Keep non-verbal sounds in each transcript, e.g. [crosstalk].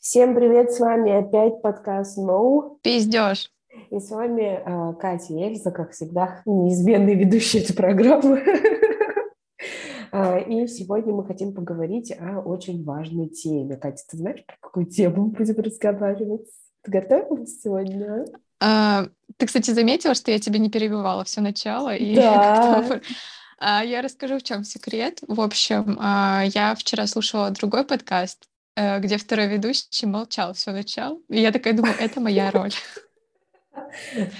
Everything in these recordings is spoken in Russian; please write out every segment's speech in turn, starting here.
Всем привет, с вами опять подкаст «No». Пиздешь. И с вами э, Катя Эльза, как всегда, неизменные ведущие этой программы. [laughs] И сегодня мы хотим поговорить о очень важной теме. Катя, ты знаешь, про какую тему мы будем разговаривать? Ты готовилась сегодня? А, ты, кстати, заметила, что я тебя не перебивала все начало? И да. [laughs] А, я расскажу, в чем секрет. В общем, а, я вчера слушала другой подкаст, где второй ведущий молчал все начало. И я такая думаю, это моя [laughs] роль.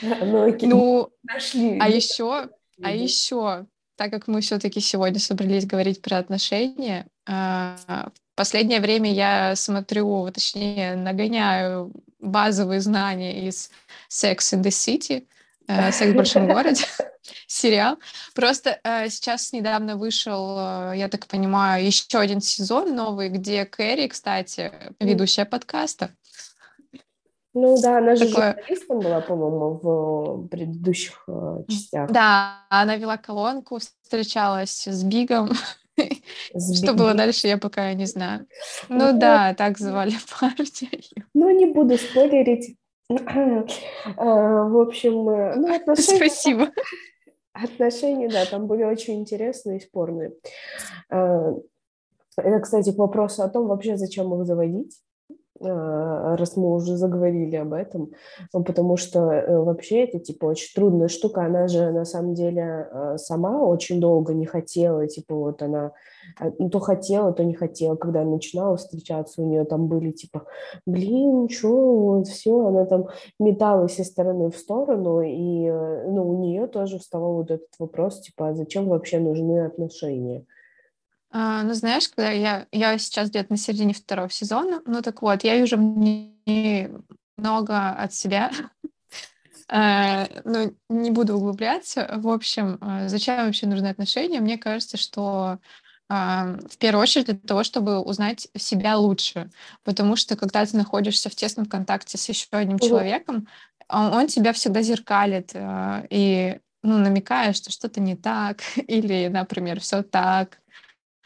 Ну, ну нашли. А еще, а еще, так как мы все-таки сегодня собрались говорить про отношения, а, в последнее время я смотрю, точнее, нагоняю базовые знания из Sex in the City, э, Секс в большом [laughs] городе, [laughs] сериал. Просто э, сейчас недавно вышел, э, я так понимаю, еще один сезон новый, где Кэрри, кстати, ведущая подкаста. Ну да, она же Такое... журналистом была, по-моему, в предыдущих э, частях. Да, она вела колонку, встречалась с Бигом. [laughs] Что было дальше, я пока не знаю. Ну, ну да, так звали партию. Ну, не буду спойлерить. А, в общем, э, ну, отношения... Спасибо. Отношения, да, там были очень интересные и спорные. А, это, кстати, к вопросу о том, вообще зачем их заводить. А, раз мы уже заговорили об этом, ну, потому что э, вообще это типа очень трудная штука, она же на самом деле э, сама очень долго не хотела, типа вот она а, ну, то хотела, то не хотела, когда начинала встречаться, у нее там были типа, блин, что, вот все, она там металась из стороны в сторону, и э, ну, у нее тоже вставал вот этот вопрос, типа, а зачем вообще нужны отношения? А, ну, знаешь, когда я, я сейчас где-то на середине второго сезона, ну так вот, я вижу много от себя, а, [laughs] ну, не буду углубляться. В общем, а, зачем вообще нужны отношения? Мне кажется, что в первую очередь для того, чтобы узнать себя лучше. Потому что когда ты находишься в тесном контакте с еще одним человеком, он, он тебя всегда зеркалит и ну, намекает, что что-то не так, [laughs] или, например, все так.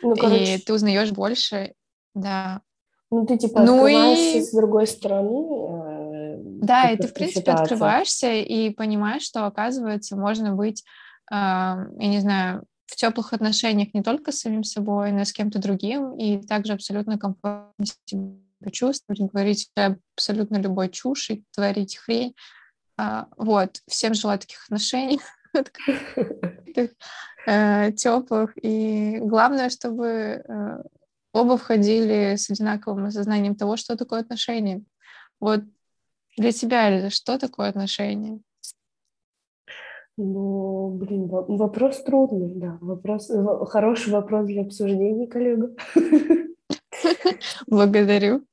Ну, короче... И ты узнаешь больше, да. Ну, ты типа ну открываешься и... с другой стороны. Э, да, и ты, в принципе, ситуация. открываешься и понимаешь, что, оказывается, можно быть, э, я не знаю, в теплых отношениях не только с самим собой, но и с кем-то другим, и также абсолютно комфортно себя чувствовать, говорить абсолютно любой чушь и творить хрень. А, вот, всем желаю таких отношений. Э, теплых. И главное, чтобы э, оба входили с одинаковым осознанием того, что такое отношения. Вот для тебя, Эльза, что такое отношения? Ну, блин, вопрос трудный, да. Вопрос, хороший вопрос для обсуждения, коллега. Благодарю.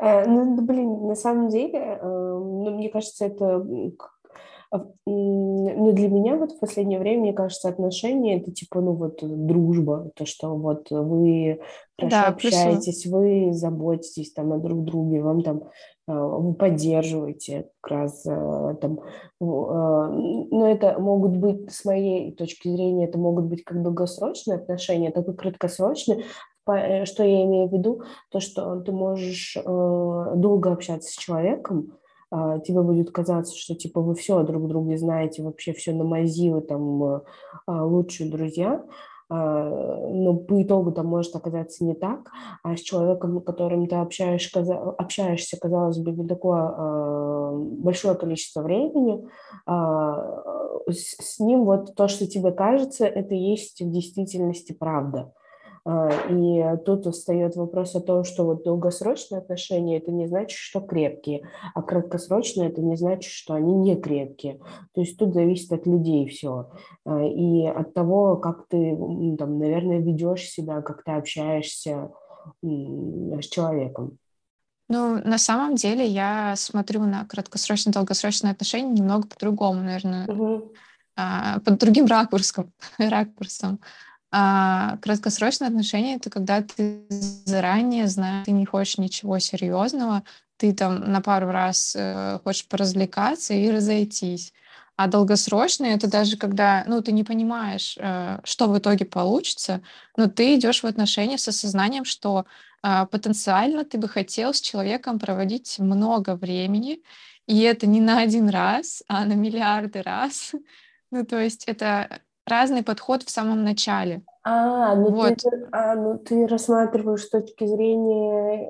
Э, ну, блин, на самом деле, ну, мне кажется, это ну, для меня вот в последнее время, мне кажется, отношения это типа, ну, вот дружба, то, что вот вы хорошо да, общаетесь, плюсу. вы заботитесь там о друг друге, вам там а, вы поддерживаете как раз а, там, но это могут быть, с моей точки зрения, это могут быть как долгосрочные отношения, так и краткосрочные, э, что я имею в виду, то, что ты можешь долго общаться с человеком, а, тебе будет казаться, что типа вы все друг друга знаете, вообще все на мази, вы там э, а, лучшие друзья, а, но по итогу там может оказаться не так, а с человеком, с которым ты общаешь, общаешься, казалось бы, не такое большое количество времени, с ним вот то, что тебе кажется, это есть в действительности правда. А, и тут встает вопрос о том, что вот долгосрочные отношения это не значит, что крепкие, а краткосрочные это не значит, что они не крепкие. То есть тут зависит от людей все. А, и от того, как ты, там, наверное, ведешь себя, как ты общаешься с человеком. Ну, на самом деле я смотрю на краткосрочные, долгосрочные отношения немного по-другому, наверное, угу. под другим ракурсом. [laughs] ракурсом. А краткосрочные отношения — это когда ты заранее знаешь, ты не хочешь ничего серьезного, ты там на пару раз э, хочешь поразвлекаться и разойтись. А долгосрочные это даже когда, ну, ты не понимаешь, э, что в итоге получится, но ты идешь в отношения с осознанием, что э, потенциально ты бы хотел с человеком проводить много времени, и это не на один раз, а на миллиарды раз. [laughs] Ну, то есть это разный подход в самом начале. А, ну, вот. ты, а, ну ты рассматриваешь с точки зрения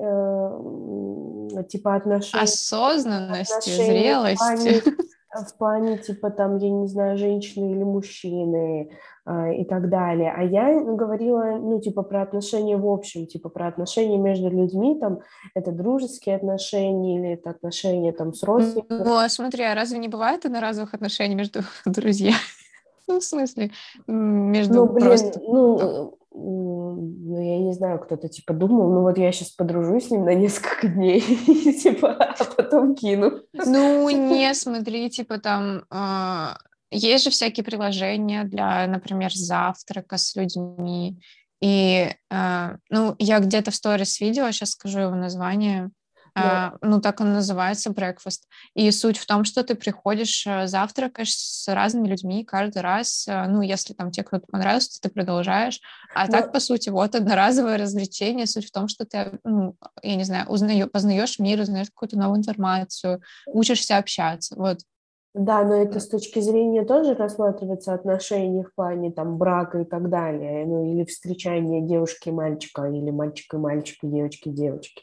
э, типа отношений. Осознанности, отношений зрелости. В плане, [laughs] в плане, типа, там, я не знаю, женщины или мужчины э, и так далее. А я говорила, ну, типа, про отношения в общем, типа, про отношения между людьми, там, это дружеские отношения или это отношения, там, с родственниками. Ну, а смотри, а разве не бывает одноразовых отношений между [laughs] друзьями? Ну, в смысле, между ну, блин, просто... Ну, ну, я не знаю, кто-то, типа, думал, ну, вот я сейчас подружусь с ним на несколько [laughs] дней, типа, а потом кину. Ну, [laughs] не, смотри, типа, там... А, есть же всякие приложения для, например, завтрака с людьми. И, э, ну, я где-то в сторис видела, сейчас скажу его название. Uh, ну, так он называется, breakfast. И суть в том, что ты приходишь, э, завтракаешь с разными людьми каждый раз. Э, ну, если там тебе кто-то понравился, ты продолжаешь. А Но... так, по сути, вот одноразовое развлечение. Суть в том, что ты, ну, я не знаю, узнаешь, познаешь мир, узнаешь какую-то новую информацию, учишься общаться. Вот. Да, но это с точки зрения тоже рассматривается отношения в плане там брака и так далее, ну или встречания девушки и мальчика, или мальчика и мальчика, девочки и девочки.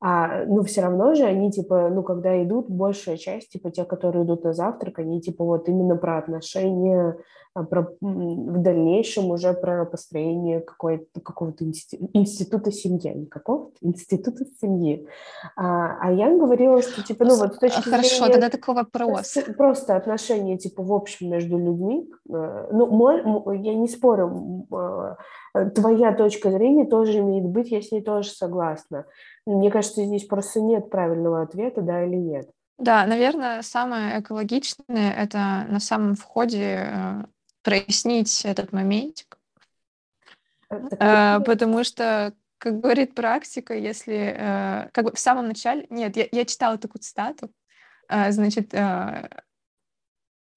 а, ну, все равно же они, типа, ну, когда идут, большая часть, типа, те, которые идут на завтрак, они, типа, вот именно про отношения, а, про, в дальнейшем уже про построение какой-то, какого-то института семьи, не какого-то, института семьи. А, а я говорила, что, типа, ну, вот с точки Хорошо, зрения... тогда такой вопрос. Просто отношения, типа, в общем между людьми. Э, ну, мой, я не спорю, э, твоя точка зрения тоже имеет быть, я с ней тоже согласна. Мне кажется, здесь просто нет правильного ответа, да или нет. Да, наверное, самое экологичное — это на самом входе э, прояснить этот моментик. Э, потому что, как говорит практика, если э, как бы в самом начале... Нет, я, я читала такую цитату. Э, значит, э,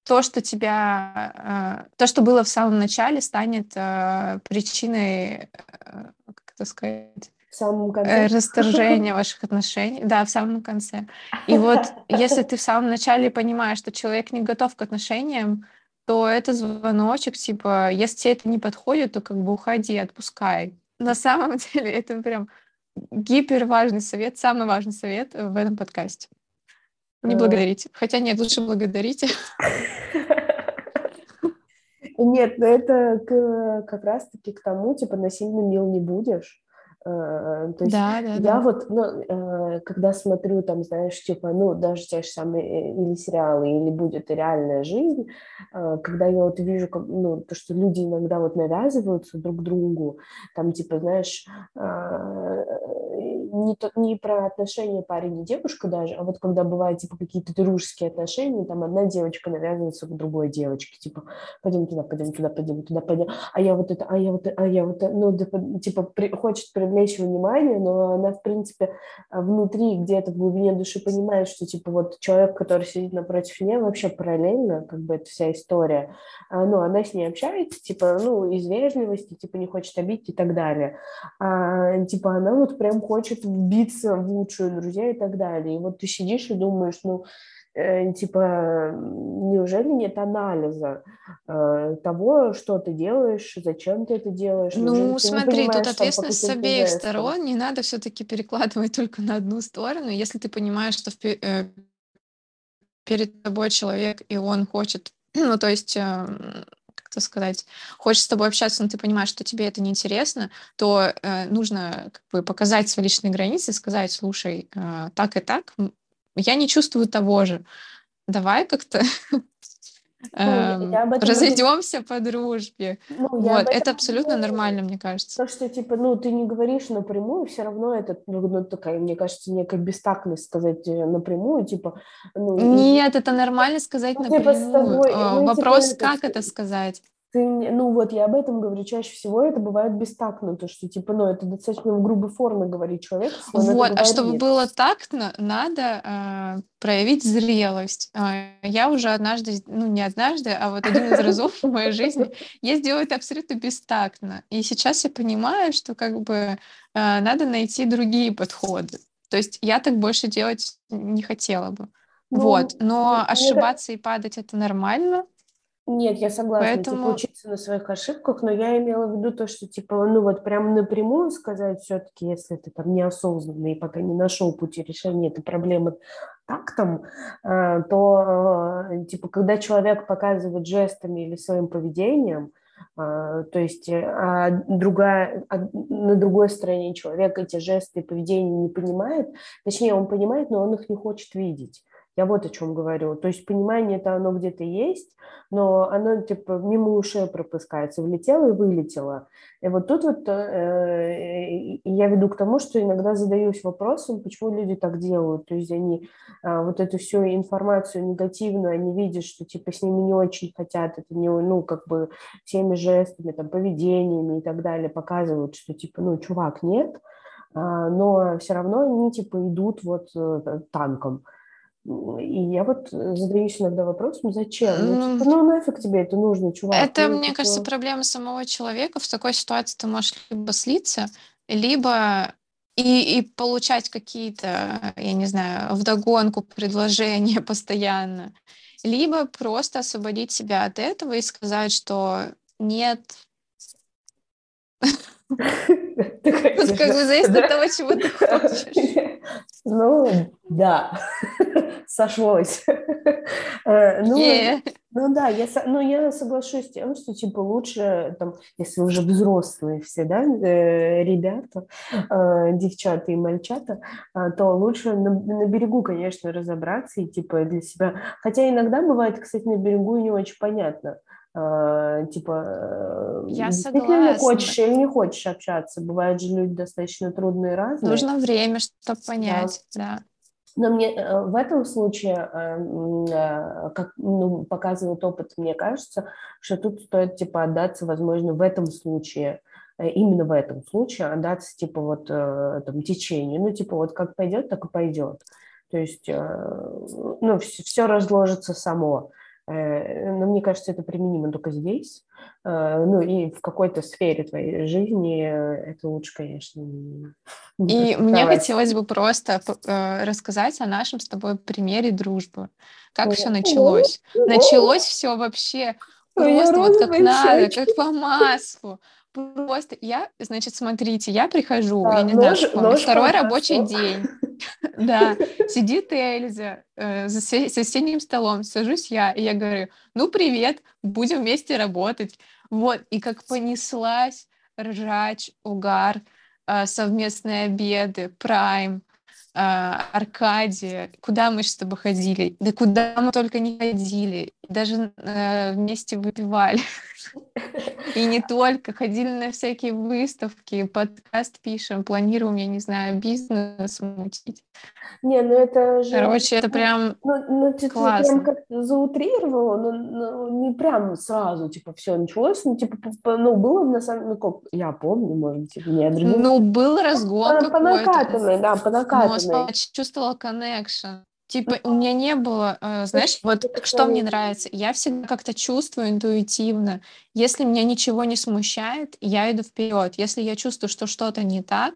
то, что тебя... Э, то, что было в самом начале, станет э, причиной... Э, как это сказать? В самом конце. Э, [laughs] расторжение ваших отношений. Да, в самом конце. И вот если ты в самом начале понимаешь, что человек не готов к отношениям, то это звоночек, типа, если тебе это не подходит, то как бы уходи, отпускай. На самом [laughs] деле это прям гипер важный совет, самый важный совет в этом подкасте. Не э. благодарите. Хотя нет, лучше благодарите. [laughs] Нет, но это как раз-таки к тому, типа, насильно мил не будешь. Э, то есть да, да, я да. вот, ну, э, когда смотрю там, знаешь, типа, ну, даже те же самые э, или сериалы, или будет и реальная жизнь, когда я вот вижу, ну, то, что люди иногда вот навязываются друг другу, там, типа, знаешь, не, то, не про отношения парень и девушка даже, а вот когда бывают, типа, какие-то дружеские отношения, там одна девочка навязывается к другой девочке, типа, пойдем туда, пойдем туда, пойдем туда, пойдем, а я вот это, а я вот, а я вот, ну, типа, при, хочет привлечь внимание, но она, в принципе, внутри, где-то в глубине души понимает, что, типа, вот человек, который сидит напротив нее, вообще параллельно, как бы, эта вся история, а, ну, она с ней общается, типа, ну, из вежливости, типа, не хочет обидеть и так далее. А, типа, она вот прям хочет вбиться в лучшую друзья и так далее. И вот ты сидишь и думаешь, ну, э, типа, неужели нет анализа э, того, что ты делаешь, зачем ты это делаешь? Ну, смотри, тут ответственность с обеих сторон, не надо все-таки перекладывать [laughs] только на одну сторону. Если ты понимаешь, что в, э, перед тобой человек, и он хочет, [clears throat] ну, то есть... Э, как-то сказать, хочешь с тобой общаться, но ты понимаешь, что тебе это неинтересно, то э, нужно как бы показать свои личные границы, сказать, слушай, э, так и так, я не чувствую того же. Давай как-то [laughs] разойдемся по дружбе. Ну, вот, это абсолютно нормально, мне кажется. То, что, типа, ну, ты не говоришь напрямую, все равно это, ну, ну такая, мне кажется, некая бестактность сказать э, напрямую, типа... Ну, Нет, и... это нормально сказать ну, напрямую. Типа, тобой, ну, Вопрос, типа, как это сказать? Ты, ну вот я об этом говорю, чаще всего это бывает бестактно, то, что типа, ну это достаточно в грубой форме говорить человеку. Вот, а чтобы нет. было тактно, надо э, проявить зрелость. Э, я уже однажды, ну не однажды, а вот один из разов в моей жизни я сделаю это абсолютно бестактно. И сейчас я понимаю, что как бы э, надо найти другие подходы. То есть я так больше делать не хотела бы. Ну, вот, но ошибаться и падать это нормально. Нет, я согласна, типа, Поэтому... типа, учиться на своих ошибках, но я имела в виду то, что, типа, ну вот прям напрямую сказать все-таки, если ты там неосознанный и пока не нашел пути решения этой проблемы тактом, э, то, э, типа, когда человек показывает жестами или своим поведением, э, то есть а другая, а на другой стороне человек эти жесты и поведение не понимает, точнее, он понимает, но он их не хочет видеть. Я вот о чем говорю. То есть понимание это оно где-то есть, но оно типа мимо ушей пропускается, влетело и вылетело. И вот тут вот э, я веду к тому, что иногда задаюсь вопросом, почему люди так делают. То есть они э, вот эту всю информацию негативную, они видят, что типа с ними не очень хотят, это не, ну, как бы всеми жестами, там, поведениями и так далее показывают, что типа, ну, чувак, нет, а, но все равно они типа идут вот э, танком. И я вот э, задаюсь иногда вопросом, зачем? Ну, типа, ну нафиг тебе это нужно, чувак? Это, ну, мне такое... кажется, проблема самого человека. В такой ситуации ты можешь либо слиться, либо и, и получать какие-то, я не знаю, вдогонку предложения [laughs] постоянно, либо просто освободить себя от этого и сказать, что нет, [laughs] Тут как бы зависит от того, чего ты хочешь. [laughs] Ну, да, сошлось. [laughs] Э, ну, ну да, я, ну, я соглашусь с тем, что типа лучше, там, если уже взрослые все, да, э, ребята, э, девчата и мальчата, то лучше на, на берегу, конечно, разобраться и типа для себя. Хотя иногда бывает, кстати, на берегу не очень понятно, Uh, типа, я согласна. хочешь или не хочешь общаться. Бывают же люди достаточно трудные разные. Нужно время, чтобы понять, да. да. Но мне э, в этом случае, эм, э, как ну, показывает опыт, мне кажется, что тут стоит типа отдаться, возможно, в этом случае, э, именно в этом случае отдаться типа вот там течению, ну типа вот как пойдет, так и пойдет. То есть, ну, все, все разложится само. Но мне кажется, это применимо только здесь. Э, ну и в какой-то сфере твоей жизни это лучше, конечно. [laughs] И мне хотелось бы просто э, рассказать о нашем с тобой примере дружбы. Как все началось? Началось все вообще просто вот как надо, как по маслу. Просто я, значит, смотрите, я прихожу, я не знаю, второй рабочий день. [laughs] Да, сидит Эльза э, за соседним столом, сажусь я, и я говорю, ну, привет, будем вместе работать. Вот, и как понеслась ржач, угар, э, совместные обеды, прайм, э, Аркадия, куда мы с тобой ходили, да куда мы только не ходили, даже э, вместе выпивали. [laughs] И не только. Ходили на всякие выставки, подкаст пишем, планируем, я не знаю, бизнес мутить. Не, ну это же... Короче, это прям Ну, ну ты, классно. ты прям как заутрировала, но, но не прям сразу, типа, все началось, ну, типа, ну, было на самом ну, как, я помню, может быть, не другим... Ну, был разгон по, по накатанной, да, по накатанной. Но почувствовала connection. Типа, у меня не было, э, знаешь, вот что мне нравится, я всегда как-то чувствую интуитивно, если меня ничего не смущает, я иду вперед. Если я чувствую, что что-то не так,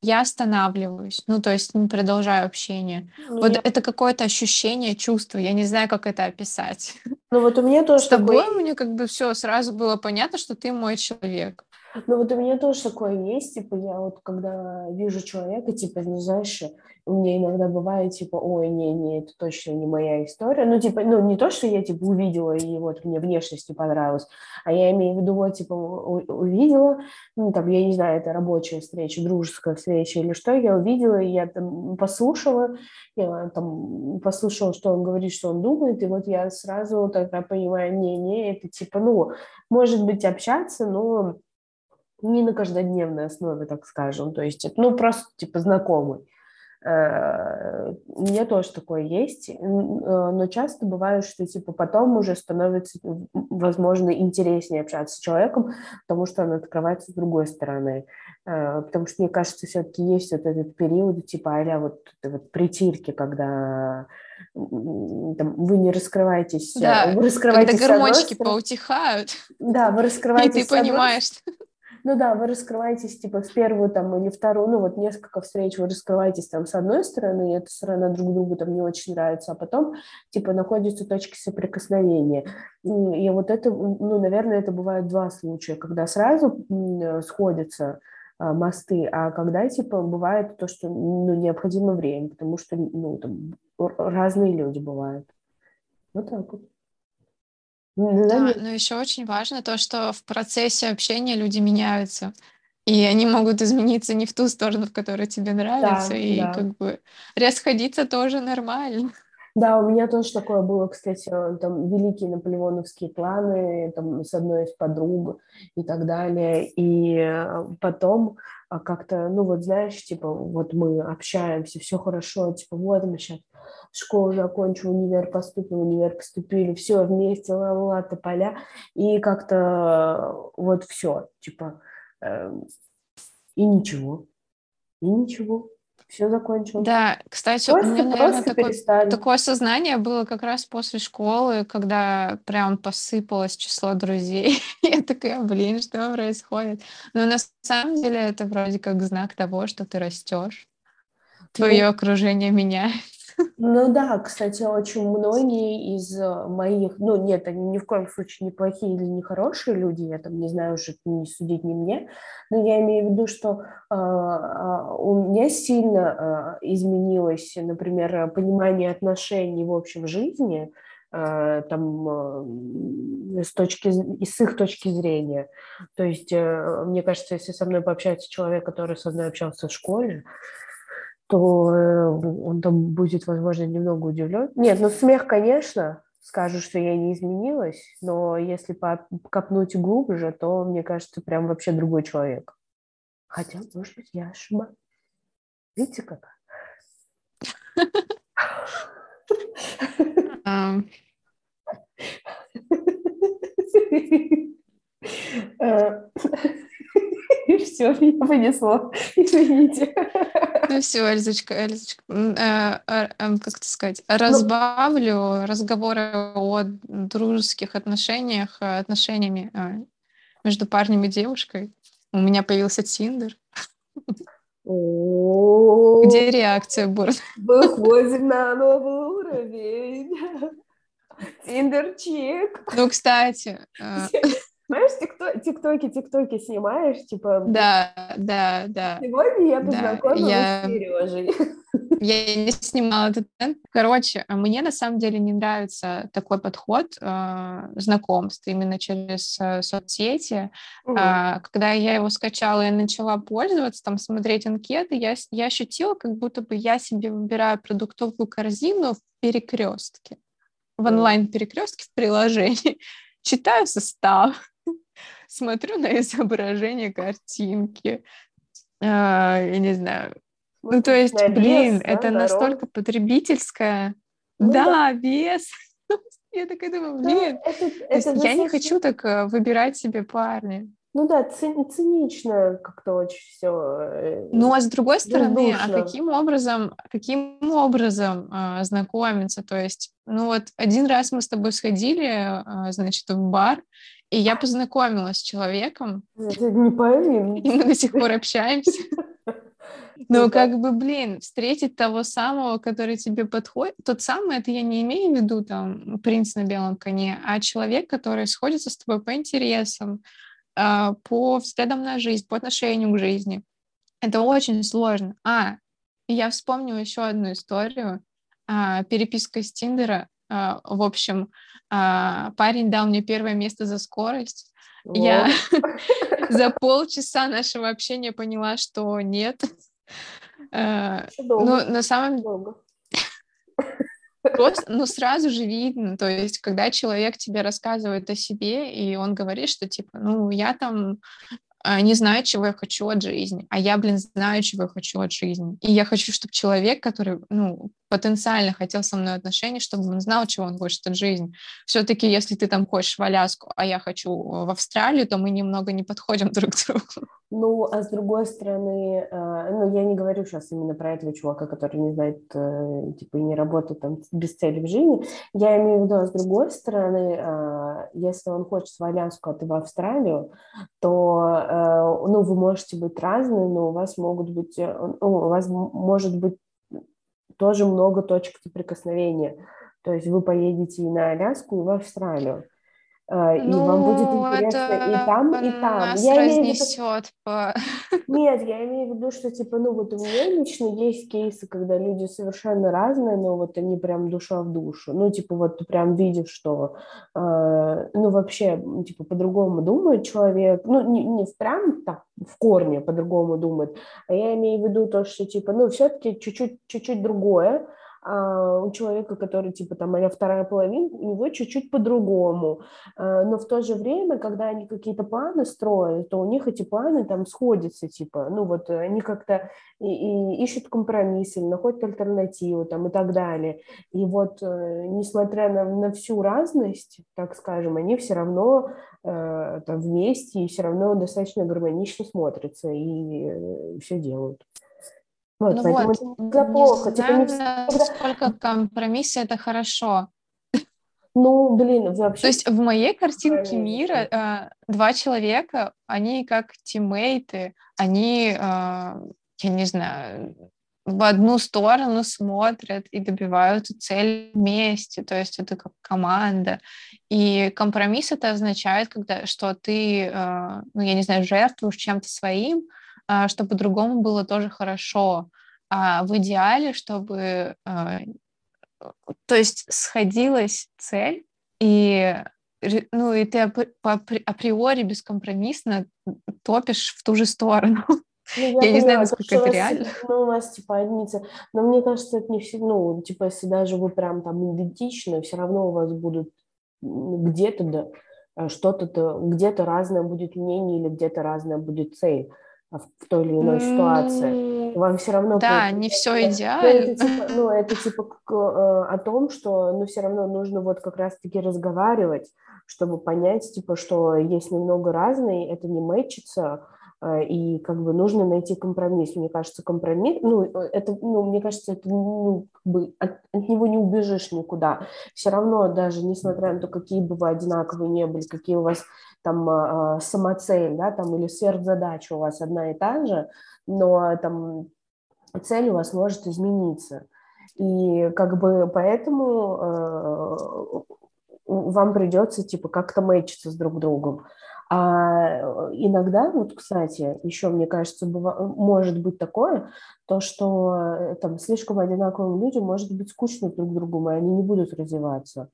я останавливаюсь, ну, то есть не продолжаю общение. Ну, вот я... это какое-то ощущение, чувство, я не знаю, как это описать. Ну, вот у меня [laughs] тоже С тобой такой... мне как бы все сразу было понятно, что ты мой человек. Ну, вот у меня тоже такое есть, типа, я вот когда вижу человека, типа, ну, знаешь, у меня иногда бывает, типа, ой, не-не, это точно не моя история. Ну, типа, ну, не то, что я, типа, увидела, и вот мне внешность не понравилась, а я имею в виду, вот, типа, увидела, ну, там, я не знаю, это рабочая встреча, дружеская встреча или что, я увидела, и я там послушала, я там послушала, что он говорит, что он думает, и вот я сразу тогда понимаю, не-не, это, типа, ну, может быть, общаться, но не на каждодневной основе, так скажем, то есть, ну, просто, типа, знакомый. Э, у меня тоже такое есть, э, но часто бывает, что типа потом уже становится, возможно, интереснее общаться с человеком, потому что он открывается с другой стороны. Э, потому что, мне кажется, все-таки есть вот этот период, типа, а вот, вот притирки, когда там, вы не раскрываетесь. Да, вы раскрываетесь когда гормончики поутихают. Да, вы раскрываетесь. [laughs] И ты понимаешь. Ну да, вы раскрываетесь типа в первую там или вторую, ну вот несколько встреч вы раскрываетесь там с одной стороны, и эта сторона друг другу там не очень нравится, а потом типа находятся точки соприкосновения. И вот это, ну, наверное, это бывает два случая, когда сразу сходятся а, мосты, а когда типа бывает то, что ну, необходимо время, потому что ну, там, разные люди бывают. Вот так вот. Да, но еще очень важно то, что в процессе общения люди меняются. И они могут измениться не в ту сторону, в которой тебе нравится, Да, и да. как бы расходиться тоже нормально. Да, у меня тоже такое было, кстати, там великие наполеоновские планы там, с одной из подруг и так далее. И э, потом а, как-то, ну вот знаешь, типа, вот мы общаемся, все хорошо, типа, вот мы сейчас школу закончили, универ поступили, универ поступили, все вместе, ла-ла, тополя, и как-то вот все, типа, э, и ничего, и ничего все закончилось. Да, кстати, у меня, наверное, такое, такое осознание было как раз после школы, когда прям посыпалось число друзей. [laughs] Я такая, блин, что происходит? Но на самом деле это вроде как знак того, что ты растешь. Твое ну, окружение меняется. Ну да, кстати, очень многие из э, моих, ну нет, они ни в коем случае не плохие или не хорошие люди, я там не знаю уже, не судить не мне, но я имею в виду, что э, у меня сильно э, изменилось, например, понимание отношений в общем жизни, э, там э, с точки с их точки зрения. То есть, мне кажется, если со мной пообщается человек, который со мной общался в школе, то э, он там будет, возможно, немного удивлен. Нет, ну смех, конечно, скажу, что я не изменилась, но если копнуть глубже, то, мне кажется, прям вообще другой человек. Хотя, может быть, я ошибаюсь. Видите как? Э, все, меня понесло. [laughs] Извините. Ну все, Эльзочка, Эльзочка, э, э, эм, как это сказать, ну разбавлю разговоры о дружеских отношениях, э, отношениями между парнем и девушкой. У меня появился Тиндер. Где реакция бурная? [laughs] Выходим на новый уровень. Тиндерчик. Ну, кстати, знаешь, тиктоки, тиктоки, тиктоки снимаешь, типа... Да, да, да. Сегодня я познакомилась да, я... с Сережей. [laughs] Я не снимала этот тренд. Короче, мне на самом деле не нравится такой подход э, знакомств именно через э, соцсети. Угу. Э, когда я его скачала и начала пользоваться, там смотреть анкеты, я, я ощутила, как будто бы я себе выбираю продуктовую корзину в перекрестке, в онлайн-перекрестке в приложении. [laughs] Читаю состав, смотрю на изображение картинки, а, я не знаю. Ну, то есть, на блин, вес, это да, настолько потребительское. Ну, да, да, вес. [laughs] Я такая думаю, блин, да, это, это я не хочу так э, выбирать себе парня. Ну да, цинично как-то очень все. Э, ну а с другой стороны, а каким образом, каким образом э, знакомиться? То есть, ну вот один раз мы с тобой сходили, э, значит, в бар, и я познакомилась с человеком. [laughs] Это не поверим. И мы до сих пор общаемся. [laughs] Ну, как бы, блин, встретить того самого, который тебе подходит, тот самый, это я не имею в виду, там, принц на белом коне, а человек, который сходится с тобой по интересам, а, по взглядам на жизнь, по отношению к жизни. Это очень сложно. А, я вспомню еще одну историю. А, переписка с Тиндера. В общем, а, парень дал мне первое место за скорость. О. Я [laughs] за полчаса нашего общения поняла, что нет. А, ну, на самом деле... Просто, ну, сразу же видно, то есть, когда человек тебе рассказывает о себе, и он говорит, что, типа, ну, я там а, не знает, чего я хочу от жизни, а я, блин, знаю, чего я хочу от жизни. И я хочу, чтобы человек, который, ну, потенциально хотел со мной отношения, чтобы он знал, чего он хочет от жизни. Все-таки, если ты там хочешь в Аляску, а я хочу в Австралию, то мы немного не подходим [laughs] друг к другу. Ну, а с другой стороны, э, ну, я не говорю сейчас именно про этого чувака, который не знает, э, типа, и не работает там без цели в жизни. Я имею в виду, а с другой стороны, э, если он хочет в Аляску, а ты в Австралию, то, ну, вы можете быть разные, но у вас могут быть, ну, у вас может быть тоже много точек соприкосновения. То есть вы поедете и на Аляску, и в Австралию. И ну, вам будет ну, интересно и там, и там. Нас я разнесет виду... по... [laughs] Нет, я имею в виду, что, типа, ну, вот у меня лично есть кейсы, когда люди совершенно разные, но вот они прям душа в душу. Ну, типа, вот ты прям видишь, что, э, ну, вообще, типа, по-другому думает человек. Ну, не, не прям так в корне по-другому думает, а я имею в виду то, что, типа, ну, все-таки чуть-чуть, чуть-чуть другое, у человека, который типа там а вторая половина, у него чуть-чуть по-другому. А, но в то же время, когда они какие-то планы строят, то у них эти планы там сходятся, типа, ну вот они как-то и, и ищут компромисс или находят альтернативу там и так далее. И вот э, несмотря на, на всю разность, так скажем, они все равно э, там вместе и все равно достаточно гармонично смотрятся и э, все делают. Вот, ну поэтому вот, это плохо. Не типа, знаю, не насколько компромиссы это хорошо. Ну, блин, вообще... То есть в моей картинке мира э, два человека, они как тиммейты, они, э, я не знаю, в одну сторону смотрят и добиваются цели вместе, то есть это как команда. И компромисс это означает, когда, что ты, э, ну, я не знаю, жертвуешь чем-то своим, а, чтобы другому было тоже хорошо. А в идеале, чтобы, а, то есть сходилась цель, и, ну, и ты априори бескомпромиссно топишь в ту же сторону. [laughs] Ну, я, я поняла, не знаю, насколько это реально. Ну, у вас, типа, одни Но мне кажется, это не все, ну, типа, если даже вы прям там идентичны, все равно у вас будут где-то, да, э, что-то, где-то разное будет мнение или где-то разная будет цель. А в той или иной ситуации. Вам все равно... Да, не все идеально. Это типа, ну, это типа к, э, о том, что ну, все равно нужно вот как раз-таки разговаривать, чтобы понять, типа, что есть немного разные, это не мэчится, и как бы нужно найти компромисс. Мне кажется, компромисс, ну, это, ну, мне кажется, это, ну, как бы от, от него не убежишь никуда. Все равно, даже несмотря на то, какие бы вы одинаковые не были, какие у вас там а, самоцель, да, там, или сверхзадача у вас одна и та же, но там цель у вас может измениться. И как бы поэтому э, вам придется типа как-то мэчиться с друг другом. А э, иногда, вот, кстати, еще, мне кажется, быва, может быть такое, то, что э, там слишком одинаковым людям может быть скучно друг другу, и они не будут развиваться.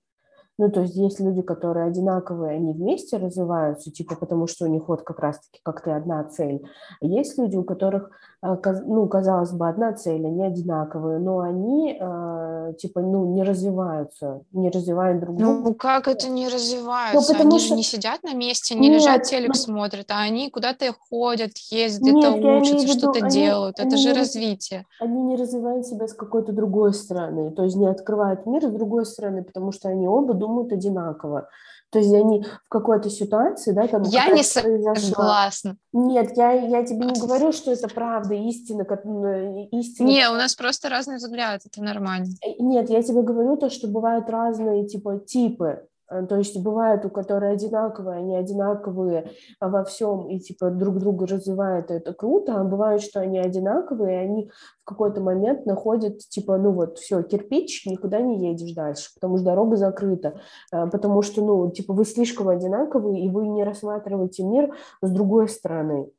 Ну, то есть есть люди, которые одинаковые, они вместе развиваются, типа потому что у них вот как раз-таки как то одна цель. Есть люди, у которых, э, ну, казалось бы, одна цель, они одинаковые, но они, э, типа, ну, не развиваются, не развивают друг друга. Ну, как это не развиваются? Ну, потому они что... же не сидят на месте, не Нет, лежат, телек ну... смотрят, а они куда-то ходят, ездят, где-то учатся, что-то они, делают. Они это же не, развитие. Они не развивают себя с какой-то другой стороны, то есть не открывают мир с другой стороны, потому что они оба думают одинаково. То есть они в какой-то ситуации, да, там... Я не согласна. Нет, я, я тебе не говорю, что это правда, истина, как, истина. Не, у нас просто разный взгляд, это нормально. Э, нет, я тебе говорю то, что бывают разные, типа, типы то есть бывают, у которых одинаковые, они одинаковые во всем и типа друг друга развивают, это круто, а бывает, что они одинаковые, и они в какой-то момент находят, типа, ну вот, все, кирпич, никуда не едешь дальше, потому что дорога закрыта, э, потому что, ну, типа, вы слишком одинаковые, и вы не рассматриваете мир с другой стороны.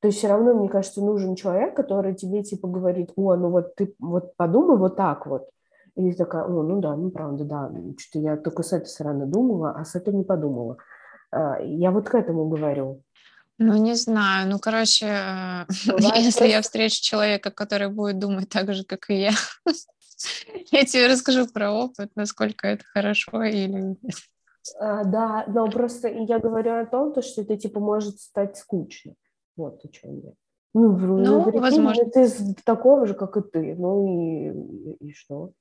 То есть все равно, мне кажется, нужен человек, который тебе, типа, говорит, о, ну вот ты вот подумай вот так вот, и такая, о, ну да, ну правда, да, что-то я только с этой стороны думала, а с этой не подумала. А, я вот к этому говорю. Ну, не знаю. Ну, короче, [laughs] если я встречу человека, который будет думать так же, как и я, [laughs] я тебе расскажу про опыт, насколько это хорошо или нет. А, да, но просто я говорю о том, то, что это типа может стать скучно. Вот о чем я. Ну, ну, ну возможно. Ты такого же, как и ты. Ну и, и что?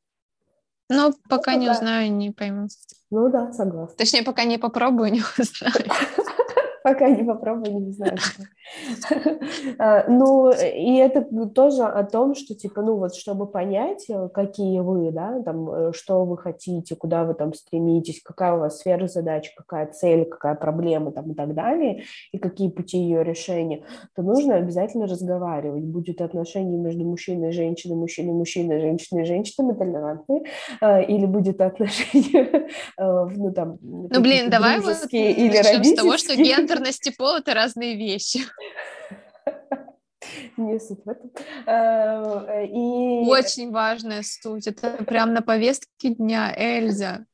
Ну, пока ну, не да. узнаю, не пойму. Ну да, согласна. Точнее, пока не попробую, [laughs] не узнаю. Пока не попробую, не знаю. А, ну, и это тоже о том, что, типа, ну, вот, чтобы понять, э, какие вы, да, там, э, что вы хотите, куда вы там стремитесь, какая у вас сфера задач, какая цель, какая проблема там и так далее, и какие пути ее решения, то нужно обязательно разговаривать. Будет отношения между мужчиной и женщиной, мужчиной, мужчиной, женщиной, женщинами толерантные, э, или будет отношения, [laughs] ну, там, ну, блин, давай вот или с того, что гендер гендерность и пол — это разные вещи. [laughs] Не суть в этом. Э, и... Очень важная суть. Это прям на повестке дня, Эльза.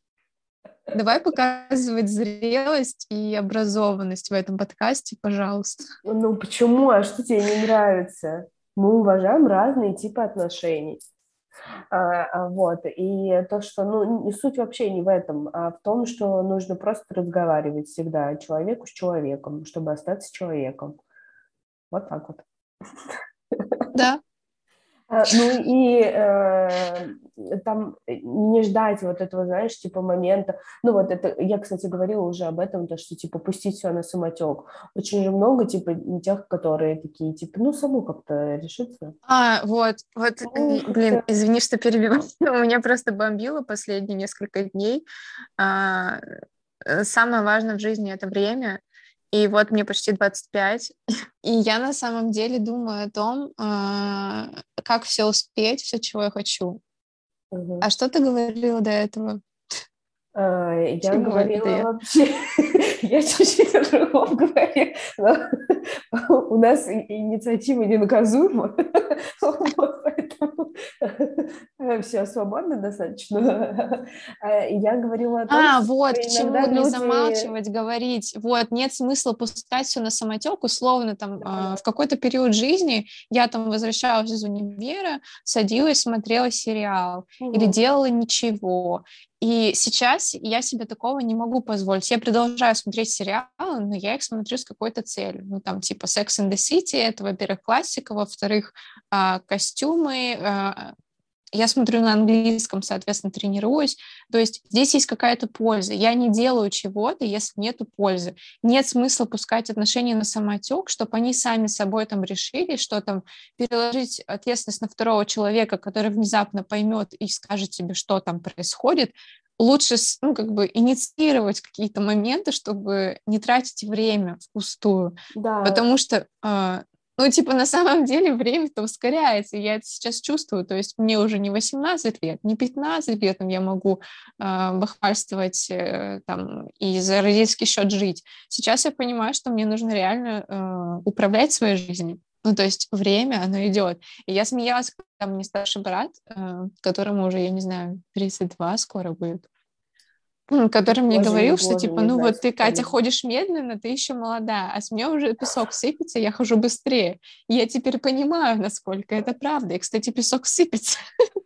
Давай показывать зрелость и образованность в этом подкасте, пожалуйста. Ну почему? А что тебе не нравится? Мы уважаем разные типы отношений. А, а, вот, и то, что, ну, суть вообще не в этом, а в том, что нужно просто разговаривать всегда человеку с человеком, чтобы остаться человеком. Вот так вот. Да, ну и э, там не ждать вот этого, знаешь, типа момента. Ну вот это, я, кстати, говорила уже об этом, то, что типа пустить все на самотек. Очень же много типа тех, которые такие, типа, ну само как-то решится. А, вот, вот, ну, блин, извини, что перебиваю. [laughs] У меня просто бомбило последние несколько дней. А, э, самое важное в жизни — это время, и вот мне почти 25, [laughs] и я на самом деле думаю о том, а, как все успеть, все, чего я хочу. Угу. А что ты говорила до этого? А, я говорила я? вообще, [laughs] я чуть-чуть о другом говорю, [laughs] у нас инициатива ненаказуема, [laughs] [laughs] все свободно достаточно. [laughs] А, я говорила о том, А, вот, к чему не замалчивать, говорить. Вот, нет смысла пускать все на самотек, условно, там, а, в какой-то период жизни я там возвращалась из универа, садилась, смотрела сериал или делала ничего, и сейчас я себе такого не могу позволить. Я продолжаю смотреть сериалы, но я их смотрю с какой-то целью. Ну, там, типа Sex and the City, это, во-первых, классика, во-вторых, а, костюмы, а, я смотрю на английском, соответственно, тренируюсь. То есть здесь есть какая-то польза. Я не делаю чего-то, если нету пользы. Нет смысла пускать отношения на самотек, чтобы они сами собой там решили, что там переложить ответственность на второго человека, который внезапно поймет и скажет тебе, что там происходит. Лучше, ну, как бы инициировать какие-то моменты, чтобы не тратить время впустую. Да. Потому что э, ну, типа, на самом деле время-то ускоряется, я это сейчас чувствую, то есть мне уже не 18 лет, не 15 лет, я могу э, бахвальствовать э, там и за родительский счет жить. Сейчас я понимаю, что мне нужно реально э, управлять своей жизнью. Ну, то есть время, оно идет. И я смеялась, когда мне старший брат, э, которому уже, я не знаю, 32 скоро будет, который мне боже говорил, что типа, ну вот ты, Катя, ходишь медленно, ты еще молода, а с меня уже песок сыпется, я хожу быстрее. И я теперь понимаю, насколько это правда. И, кстати, песок сыпется. [laughs]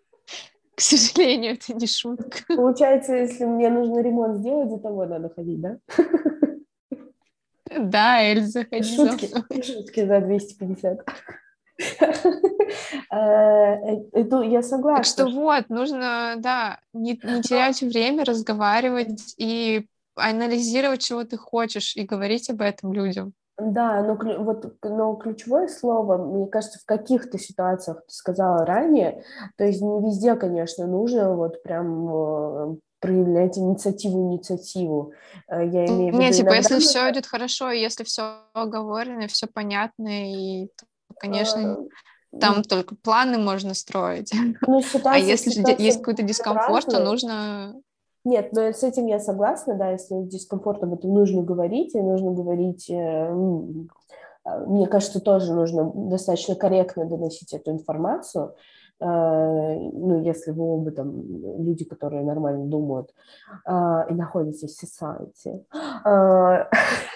К сожалению, это не шутка. [laughs] Получается, если мне нужно ремонт сделать, за того надо ходить, да? Да, Эльза, ходи Шутки, шутки за 250. [laughs] Это я согласна. Так что вот, нужно, да, не, не терять время, разговаривать и анализировать, чего ты хочешь, и говорить об этом людям. Да, но, вот, но ключевое слово, мне кажется, в каких-то ситуациях ты сказала ранее, то есть не везде, конечно, нужно вот прям э, проявлять инициативу, инициативу. Э, я имею в виду... Нет, типа, если все идет хорошо, если все оговорено, все понятно, и конечно, а, там ну, только планы можно строить. [laughs] Ну, а если же есть какой-то дискомфорт, то нужно... Нет, но с этим я согласна, да, если дискомфорт, об этом нужно говорить, и нужно говорить, э, а, мне кажется, тоже нужно достаточно корректно доносить эту информацию, э, ну, если вы оба там люди, которые нормально думают а, и находитесь в society.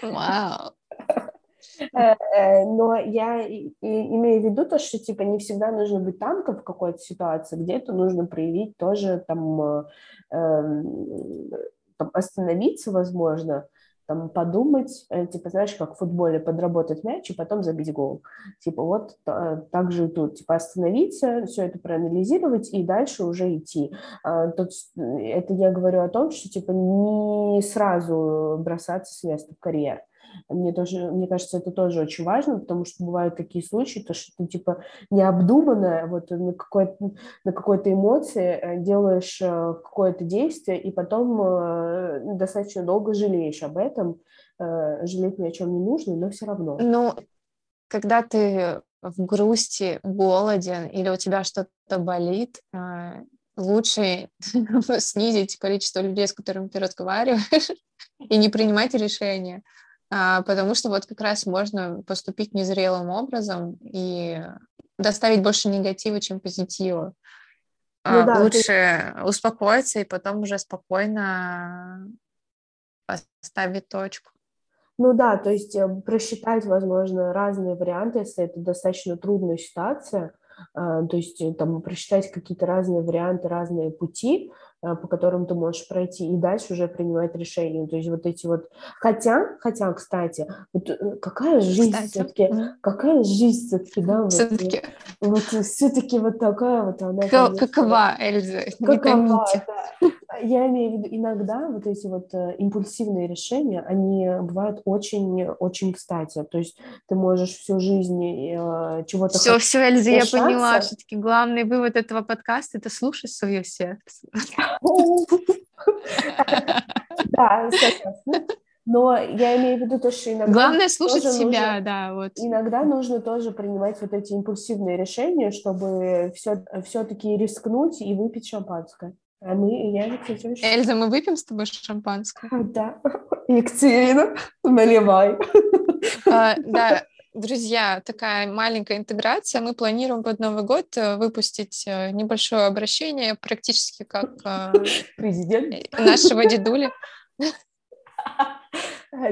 Вау. Э, [laughs] [laughs] но я имею в виду то, что типа не всегда нужно быть там, как в какой-то ситуации, где-то нужно проявить тоже там э, эм, там, остановиться, возможно, там, подумать, э, типа, знаешь, как в футболе, подработать мяч и потом забить гол. Типа, вот так же и тут, типа, остановиться, все это проанализировать и дальше уже идти. А, тут, это я говорю о том, что, типа, не сразу бросаться с места в карьер. Мне, тоже, мне кажется, это тоже очень важно, потому что бывают такие случаи, то, что ты, типа, необдуманно вот на какой-то, на какой-то эмоции э, делаешь э, какое-то действие, и потом э, достаточно долго жалеешь об этом. Жалеть ни о чем не нужно, но все равно. Ну, когда ты в грусти, голоден или у тебя что-то болит, лучше [laughs] снизить количество людей, с которыми ты разговариваешь, [laughs] и не принимать решения. А, потому что вот как раз можно поступить незрелым образом и доставить больше негатива, чем позитива. Ну, а, да, Лучше ты... успокоиться и потом уже спокойно поставить точку. Ну да, то есть э, просчитать, возможно, разные варианты, если это достаточно трудная ситуация, а, то есть э, там просчитать какие-то разные варианты, разные пути, по которым ты можешь пройти, и дальше уже принимать решение. То есть вот эти вот... Хотя, хотя, кстати, вот э, какая жизнь все-таки, mm. какая жизнь все-таки, да, вот, все-таки. вот все-таки вот такая вот она... Как, конечно, какова, Эльза? Какова, да. Я имею в виду, иногда вот эти вот э, импульсивные решения, они бывают очень-очень кстати. То есть ты можешь всю жизнь э, чего-то... Все, все, Эльза, я поняла. Все-таки главный вывод этого подкаста — это слушать свое сердце. Да, согласна. Но я имею в виду то, что иногда... Главное слушать себя, нужно, да, вот. Иногда нужно тоже принимать вот эти импульсивные решения, чтобы все, все-таки рискнуть и выпить шампанское. А мы, я, Екатерина... Эльза, мы выпьем с тобой шампанское? [laughs] Да. [laughs] Екатерина, наливай. А, [laughs] да, Друзья, такая маленькая интеграция. Мы планируем под Новый год э, выпустить э, небольшое обращение, практически как э, Президент. нашего дедули.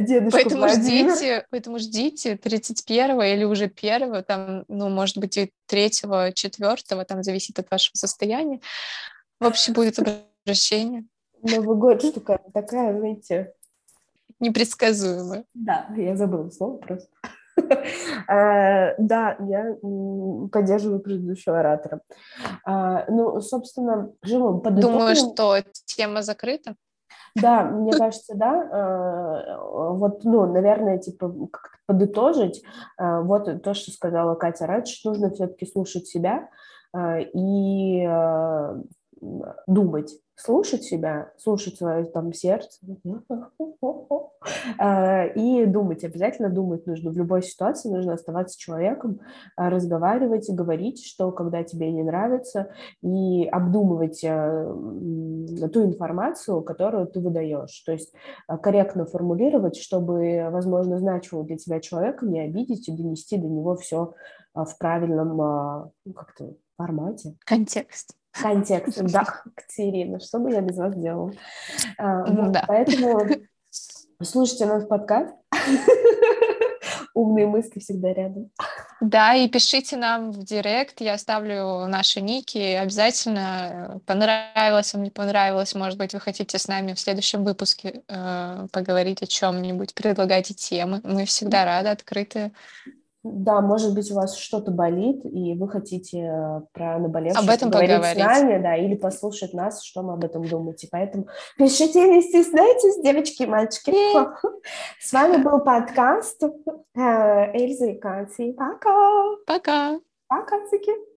Дедушка поэтому Владимир. ждите, поэтому ждите 31 или уже 1, там, ну, может быть, и 3, 4, там зависит от вашего состояния. В общем, будет обращение. Новый год штука такая, знаете... Непредсказуемая. Да, я забыла слово просто. Э, [laughs] да, я поддерживаю предыдущего оратора. А, ну, собственно, живем подытожим. Думаю, что тема закрыта. Да, мне кажется, да. Э, вот, ну, наверное, типа подытожить. Э, вот то, что сказала Катя раньше, нужно все-таки слушать себя и думать, слушать себя, слушать свое там сердце а, и думать. Обязательно думать нужно. В любой ситуации нужно оставаться человеком, а, разговаривать, говорить, что когда тебе не нравится, и обдумывать а, ту информацию, которую ты выдаешь. То есть корректно формулировать, чтобы, возможно, значимого для тебя человека не обидеть и донести до него все в правильном как-то формате. Контекст контекст, да, Катерина, что бы я без вас делала? А, да. Поэтому слушайте наш подкаст. Умные мысли всегда рядом. Да, и пишите нам в директ, я оставлю наши ники. Обязательно понравилось вам, не понравилось. Может быть, вы хотите с нами в следующем выпуске э, поговорить о чем-нибудь, предлагайте темы. Мы всегда рады, открыты да, может быть, у вас что-то болит, и вы хотите э, про наболевшее об этом поговорить, поговорить с нами, да, или послушать нас, что мы об этом думаете. Поэтому [laughs] пишите, не стесняйтесь, девочки и мальчики. С вами был подкаст э, Эльза и Кати. Пока! Пока! Пока, Цики!